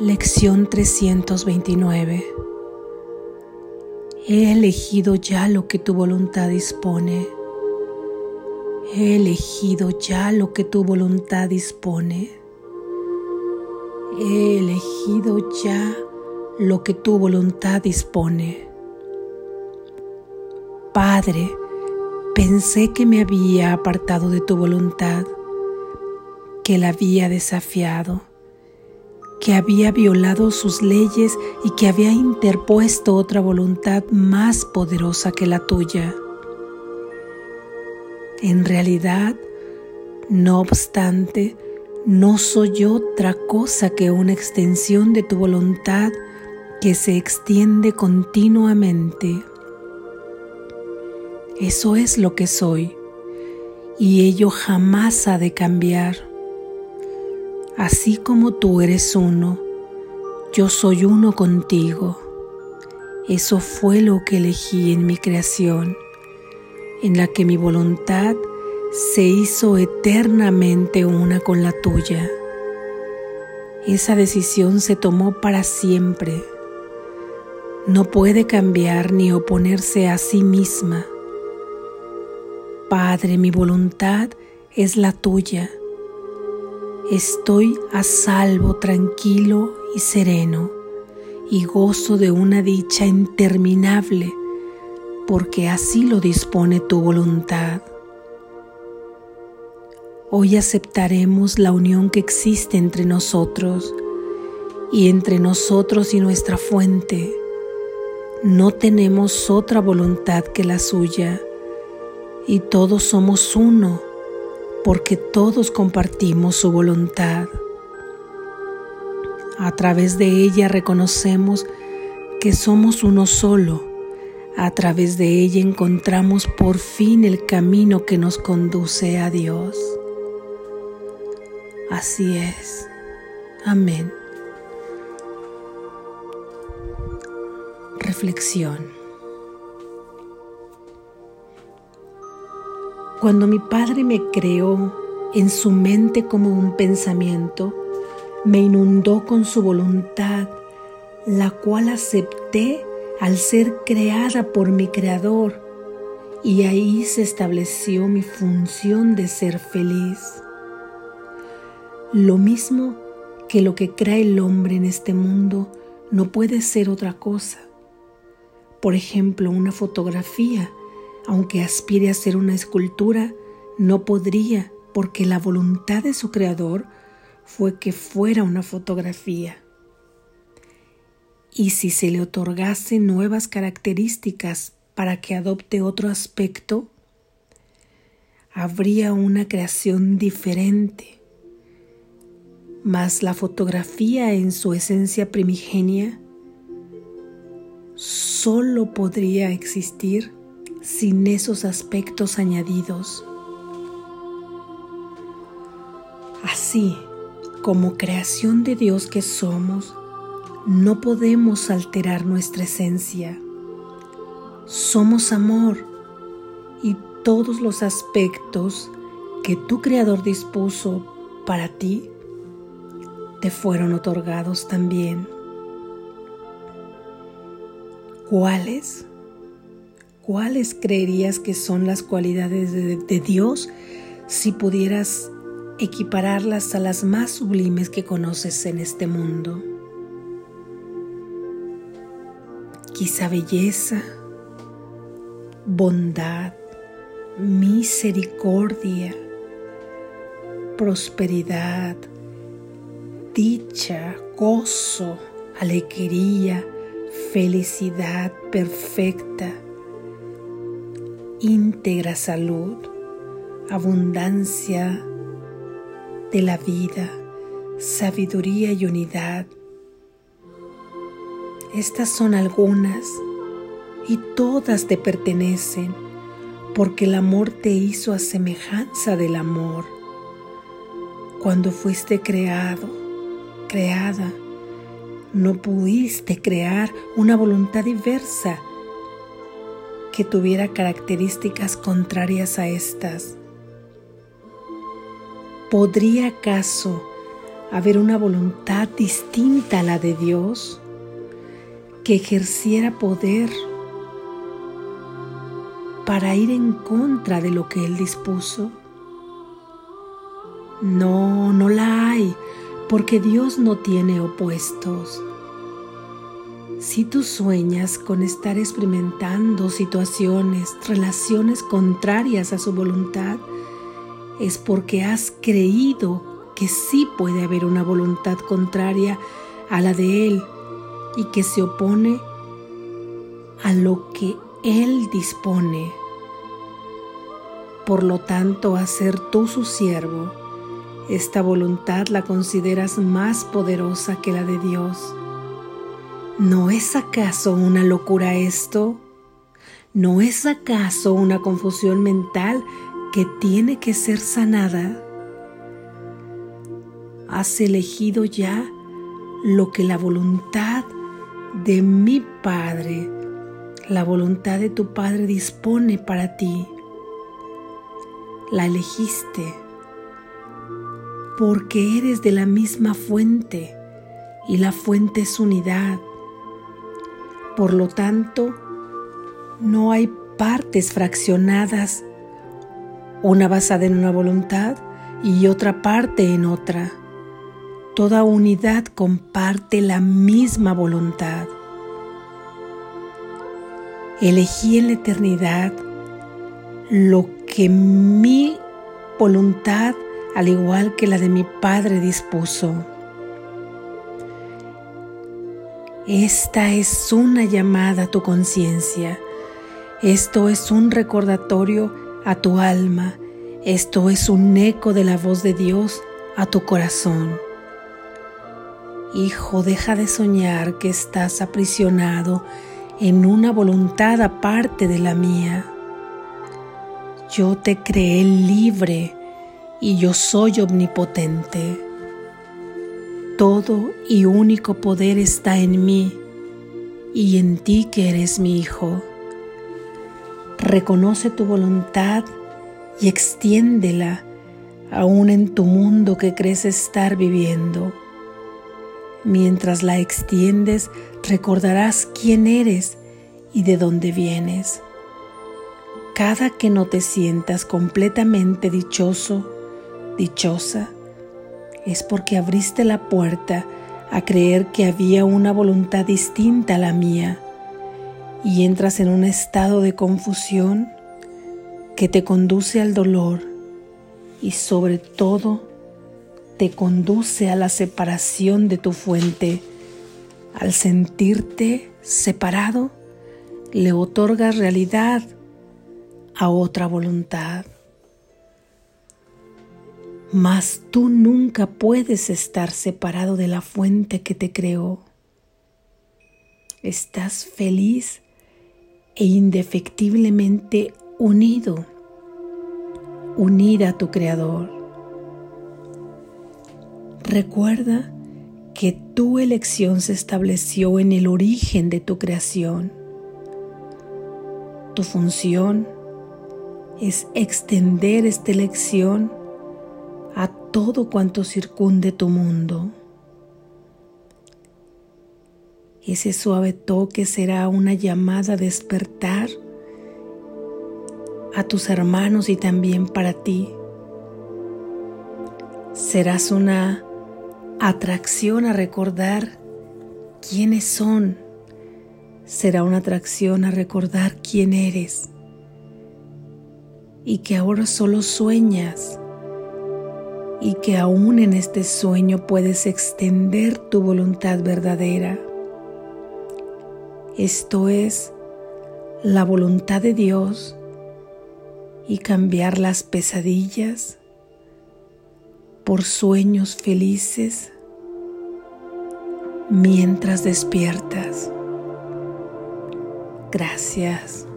Lección 329 He elegido ya lo que tu voluntad dispone. He elegido ya lo que tu voluntad dispone. He elegido ya lo que tu voluntad dispone. Padre, pensé que me había apartado de tu voluntad, que la había desafiado que había violado sus leyes y que había interpuesto otra voluntad más poderosa que la tuya. En realidad, no obstante, no soy otra cosa que una extensión de tu voluntad que se extiende continuamente. Eso es lo que soy y ello jamás ha de cambiar. Así como tú eres uno, yo soy uno contigo. Eso fue lo que elegí en mi creación, en la que mi voluntad se hizo eternamente una con la tuya. Esa decisión se tomó para siempre. No puede cambiar ni oponerse a sí misma. Padre, mi voluntad es la tuya Estoy a salvo, tranquilo y sereno, y gozo de una dicha interminable, porque así lo dispone tu voluntad. Hoy aceptaremos la unión que existe entre nosotros y entre nosotros y nuestra fuente. No tenemos otra voluntad que la suya y todos somos uno porque todos compartimos su voluntad. A través de ella reconocemos que somos uno solo. A través de ella encontramos por fin el camino que nos conduce a Dios. Así es. Amén. Reflexión. Cuando mi Padre me creó en su mente como un pensamiento, me inundó con su voluntad, la cual acepté al ser creada por mi Creador, y ahí se estableció mi función de ser feliz. Lo mismo que lo que crea el hombre en este mundo no puede ser otra cosa. Por ejemplo, una fotografía aunque aspire a ser una escultura, no podría porque la voluntad de su creador fue que fuera una fotografía. Y si se le otorgase nuevas características para que adopte otro aspecto, habría una creación diferente. Mas la fotografía en su esencia primigenia solo podría existir sin esos aspectos añadidos. Así como creación de Dios que somos, no podemos alterar nuestra esencia. Somos amor y todos los aspectos que tu Creador dispuso para ti te fueron otorgados también. ¿Cuáles? ¿Cuáles creerías que son las cualidades de, Dios si pudieras equipararlas a las más sublimes que conoces en este mundo? Quizá belleza, bondad, misericordia, prosperidad, dicha, gozo, alegría, felicidad perfecta íntegra salud, abundancia de la vida, sabiduría y unidad. Estas son algunas y todas te pertenecen porque el amor te hizo a semejanza del amor. Cuando fuiste creado, creada, no pudiste crear una voluntad diversa que tuviera características contrarias a estas. ¿Podría acaso haber una voluntad distinta a la de Dios, que ejerciera poder para ir en contra de lo que Él dispuso? No, no la hay, porque Dios no tiene opuestos. Si tú sueñas con estar experimentando situaciones, relaciones contrarias a su voluntad, es porque has creído que sí puede haber una voluntad contraria a la de Él y que se opone a lo que Él dispone. Por lo tanto, a ser tú su siervo, esta voluntad la consideras más poderosa que la de Dios. ¿No es acaso una locura esto? ¿No es acaso una confusión mental que tiene que ser sanada? Has elegido ya lo que la voluntad de mi Padre, la voluntad de tu Padre dispone para ti. La elegiste porque eres de la misma fuente y la fuente es unidad. Por lo tanto, no hay partes fraccionadas, una basada en una voluntad y otra parte en otra. Toda unidad comparte la misma voluntad. Elegí en la eternidad lo que mi voluntad al igual que la de mi Padre dispuso. Esta es una llamada a tu conciencia. Esto es un recordatorio a tu alma. Esto es un eco de la voz de Dios a tu corazón. Hijo, deja de soñar que estás aprisionado en una voluntad aparte de la mía. Yo te creé libre y yo soy omnipotente. Todo y único poder está en mí y en ti que eres mi Hijo. Reconoce tu voluntad y extiéndela aún en tu mundo que crees estar viviendo. Mientras la extiendes, recordarás quién eres y de dónde vienes. Cada que no te sientas completamente dichoso, dichosa, es porque abriste la puerta a creer que había una voluntad distinta a la mía y entras en un estado de confusión que te conduce al dolor y sobre todo te conduce a la separación de tu fuente. Al sentirte separado, le otorgas realidad a otra voluntad mas tú nunca puedes estar separado de la fuente que te creó. Estás feliz e indefectiblemente unido, unida a tu Creador. Recuerda que tu elección se estableció en el origen de tu creación. Tu función es extender esta elección todo cuanto circunde tu mundo. Ese suave toque será una llamada a despertar a tus hermanos y también para ti. Serás una atracción a recordar quiénes son. Será una atracción a recordar quién eres. Y que ahora solo sueñas y que aún en este sueño puedes extender tu voluntad verdadera. Esto es la voluntad de Dios y cambiar las pesadillas por sueños felices mientras despiertas. Gracias.